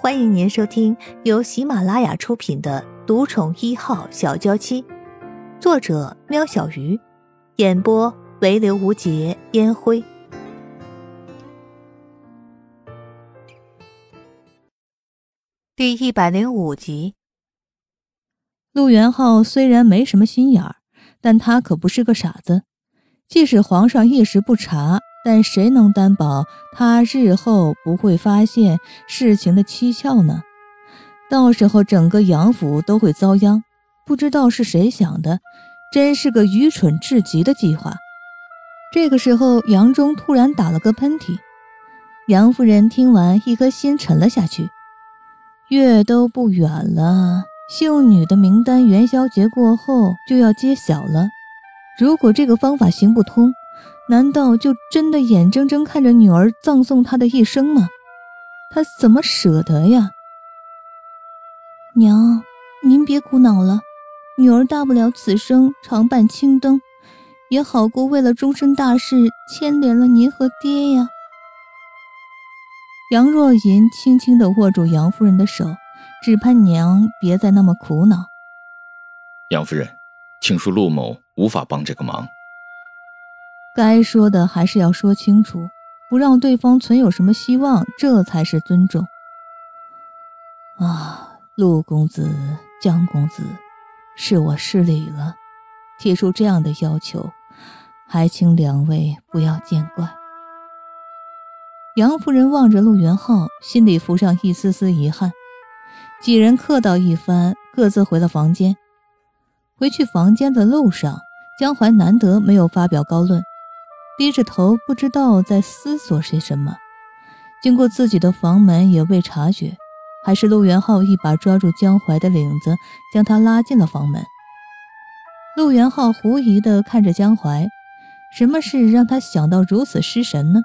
欢迎您收听由喜马拉雅出品的《独宠一号小娇妻》，作者：喵小鱼，演播：唯刘无节烟灰。第一百零五集。陆元浩虽然没什么心眼儿，但他可不是个傻子。即使皇上一时不察，但谁能担保他日后不会发现事情的蹊跷呢？到时候整个杨府都会遭殃。不知道是谁想的，真是个愚蠢至极的计划。这个时候，杨忠突然打了个喷嚏。杨夫人听完，一颗心沉了下去。月都不远了，秀女的名单元宵节过后就要揭晓了。如果这个方法行不通，难道就真的眼睁睁看着女儿葬送他的一生吗？他怎么舍得呀？娘，您别苦恼了，女儿大不了此生常伴青灯，也好过为了终身大事牵连了您和爹呀。杨若银轻轻地握住杨夫人的手，只盼娘别再那么苦恼。杨夫人，请恕陆某无法帮这个忙。该说的还是要说清楚，不让对方存有什么希望，这才是尊重。啊，陆公子、江公子，是我失礼了，提出这样的要求，还请两位不要见怪。杨夫人望着陆元浩，心里浮上一丝丝遗憾。几人客道一番，各自回了房间。回去房间的路上，江淮难得没有发表高论。低着头，不知道在思索些什么。经过自己的房门，也未察觉，还是陆元浩一把抓住江淮的领子，将他拉进了房门。陆元浩狐疑地看着江淮，什么事让他想到如此失神呢？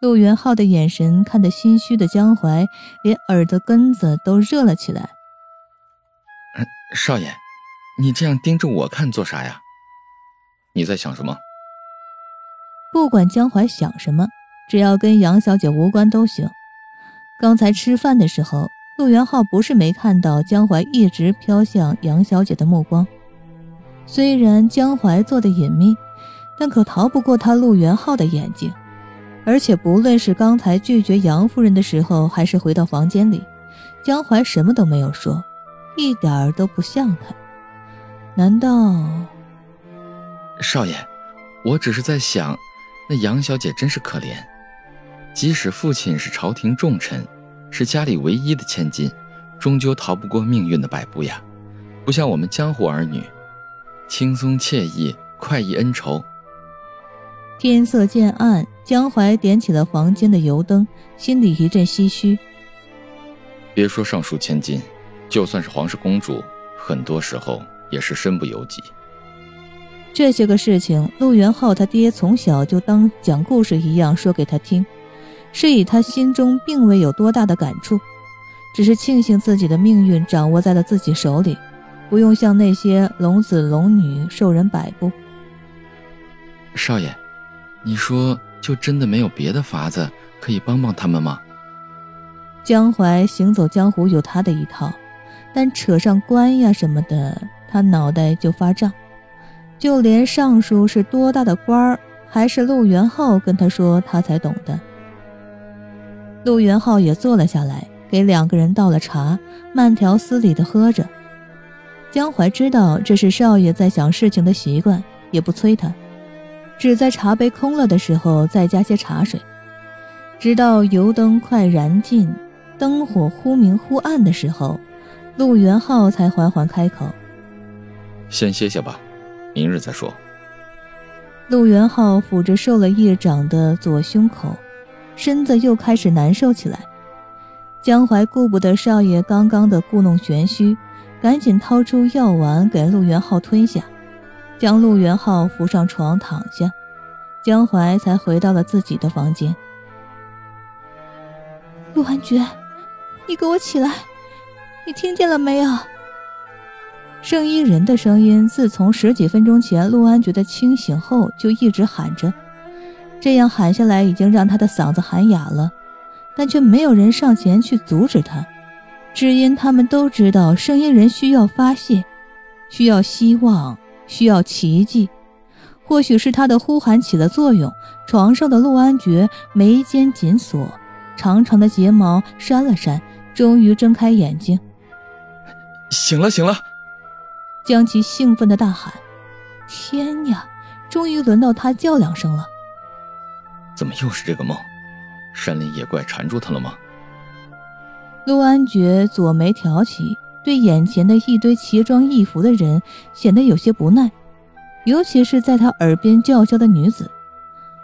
陆元浩的眼神看得心虚的江淮，连耳朵根子都热了起来。少爷，你这样盯着我看做啥呀？你在想什么？不管江淮想什么，只要跟杨小姐无关都行。刚才吃饭的时候，陆元浩不是没看到江淮一直飘向杨小姐的目光。虽然江淮做的隐秘，但可逃不过他陆元浩的眼睛。而且不论是刚才拒绝杨夫人的时候，还是回到房间里，江淮什么都没有说，一点儿都不像他。难道？少爷，我只是在想。那杨小姐真是可怜，即使父亲是朝廷重臣，是家里唯一的千金，终究逃不过命运的摆布呀。不像我们江湖儿女，轻松惬意，快意恩仇。天色渐暗，江淮点起了房间的油灯，心里一阵唏嘘。别说尚书千金，就算是皇室公主，很多时候也是身不由己。这些个事情，陆元浩他爹从小就当讲故事一样说给他听，是以他心中并未有多大的感触，只是庆幸自己的命运掌握在了自己手里，不用像那些龙子龙女受人摆布。少爷，你说就真的没有别的法子可以帮帮他们吗？江淮行走江湖有他的一套，但扯上官呀什么的，他脑袋就发胀。就连尚书是多大的官儿，还是陆元浩跟他说，他才懂的。陆元浩也坐了下来，给两个人倒了茶，慢条斯理的喝着。江淮知道这是少爷在想事情的习惯，也不催他，只在茶杯空了的时候再加些茶水，直到油灯快燃尽，灯火忽明忽暗的时候，陆元浩才缓缓开口：“先歇歇吧。”明日再说。陆元浩抚着受了一掌的左胸口，身子又开始难受起来。江淮顾不得少爷刚刚的故弄玄虚，赶紧掏出药丸给陆元浩吞下，将陆元浩扶上床躺下，江淮才回到了自己的房间。陆安觉，你给我起来！你听见了没有？圣衣人的声音，自从十几分钟前陆安觉得清醒后，就一直喊着。这样喊下来，已经让他的嗓子喊哑了。但却没有人上前去阻止他，只因他们都知道圣衣人需要发泄，需要希望，需要奇迹。或许是他的呼喊起了作用，床上的陆安觉眉间紧锁，长长的睫毛扇了扇，终于睁开眼睛。醒了，醒了！江琪兴奋的大喊：“天呀，终于轮到他叫两声了！”怎么又是这个梦？山林野怪缠住他了吗？陆安觉左眉挑起，对眼前的一堆奇装异服的人显得有些不耐，尤其是在他耳边叫嚣的女子，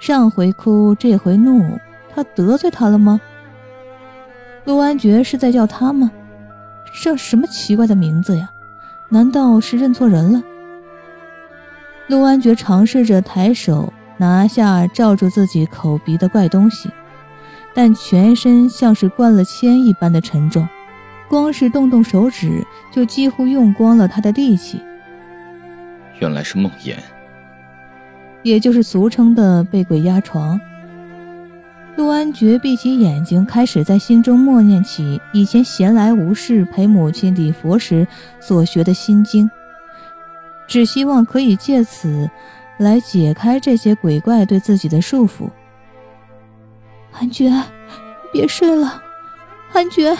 上回哭，这回怒，他得罪他了吗？陆安觉是在叫他吗？这什么奇怪的名字呀？难道是认错人了？陆安觉尝试着抬手拿下罩住自己口鼻的怪东西，但全身像是灌了铅一般的沉重，光是动动手指就几乎用光了他的力气。原来是梦魇，也就是俗称的被鬼压床。陆安觉闭起眼睛，开始在心中默念起以前闲来无事陪母亲礼佛时所学的心经，只希望可以借此来解开这些鬼怪对自己的束缚。安觉，别睡了，安觉。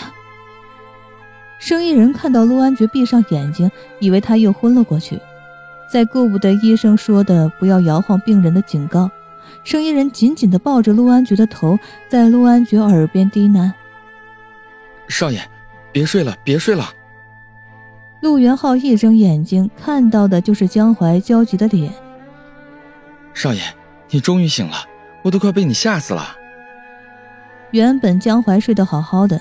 生意人看到陆安觉闭上眼睛，以为他又昏了过去，再顾不得医生说的不要摇晃病人的警告。生意人紧紧地抱着陆安觉的头，在陆安觉耳边低喃：“少爷，别睡了，别睡了。”陆元浩一睁眼睛，看到的就是江淮焦急的脸。“少爷，你终于醒了，我都快被你吓死了。”原本江淮睡得好好的，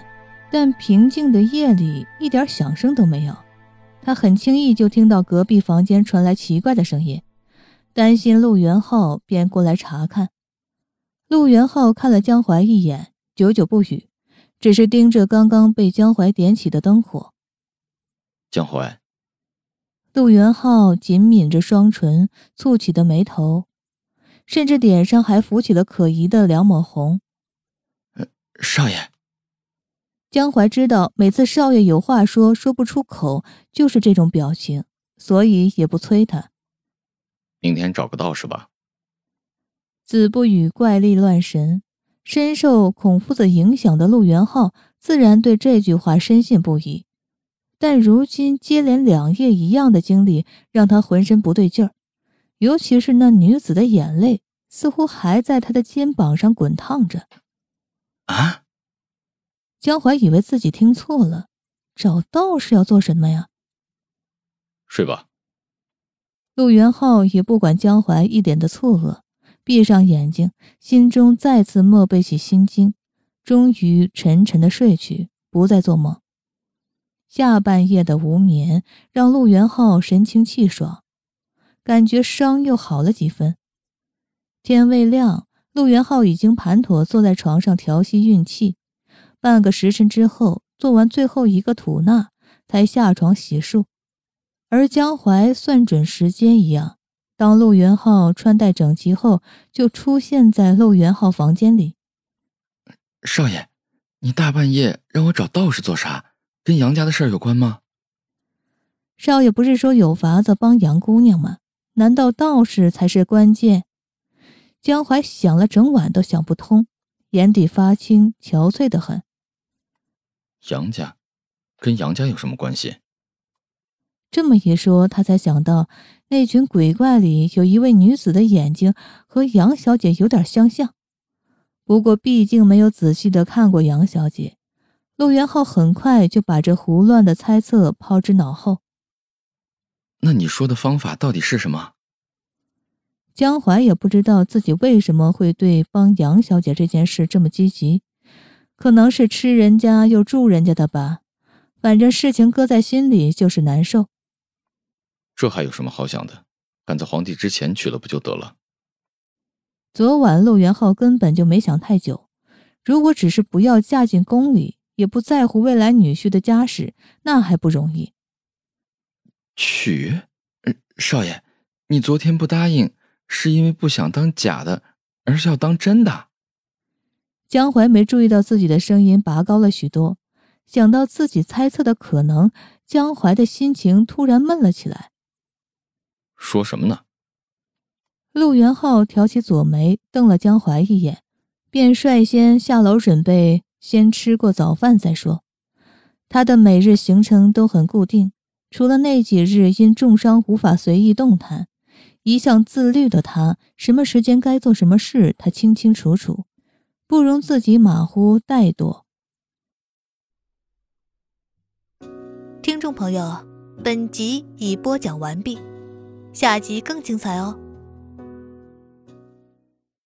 但平静的夜里一点响声都没有，他很轻易就听到隔壁房间传来奇怪的声音。担心陆元浩，便过来查看。陆元浩看了江淮一眼，久久不语，只是盯着刚刚被江淮点起的灯火。江淮，陆元浩紧抿着双唇，蹙起的眉头，甚至脸上还浮起了可疑的两抹红。少爷，江淮知道每次少爷有话说说不出口，就是这种表情，所以也不催他。明天找个道士吧。子不语怪力乱神，深受孔夫子影响的陆元浩自然对这句话深信不疑。但如今接连两夜一样的经历，让他浑身不对劲儿，尤其是那女子的眼泪，似乎还在他的肩膀上滚烫着。啊！江淮以为自己听错了，找道士要做什么呀？睡吧。陆元浩也不管江淮一脸的错愕，闭上眼睛，心中再次默背起心经，终于沉沉的睡去，不再做梦。下半夜的无眠让陆元浩神清气爽，感觉伤又好了几分。天未亮，陆元浩已经盘妥坐在床上调息运气，半个时辰之后，做完最后一个吐纳，才下床洗漱。而江淮算准时间一样，当陆元浩穿戴整齐后，就出现在陆元浩房间里。少爷，你大半夜让我找道士做啥？跟杨家的事儿有关吗？少爷不是说有法子帮杨姑娘吗？难道道士才是关键？江淮想了整晚都想不通，眼底发青，憔悴的很。杨家，跟杨家有什么关系？这么一说，他才想到那群鬼怪里有一位女子的眼睛和杨小姐有点相像。不过，毕竟没有仔细的看过杨小姐，陆元浩很快就把这胡乱的猜测抛之脑后。那你说的方法到底是什么？江淮也不知道自己为什么会对帮杨小姐这件事这么积极，可能是吃人家又住人家的吧。反正事情搁在心里就是难受。这还有什么好想的？赶在皇帝之前娶了不就得了？昨晚陆元浩根本就没想太久，如果只是不要嫁进宫里，也不在乎未来女婿的家世，那还不容易。娶？少爷，你昨天不答应，是因为不想当假的，而是要当真的？江淮没注意到自己的声音拔高了许多，想到自己猜测的可能，江淮的心情突然闷了起来。说什么呢？陆元浩挑起左眉，瞪了江淮一眼，便率先下楼准备先吃过早饭再说。他的每日行程都很固定，除了那几日因重伤无法随意动弹，一向自律的他，什么时间该做什么事，他清清楚楚，不容自己马虎怠惰。听众朋友，本集已播讲完毕，下集更精彩哦。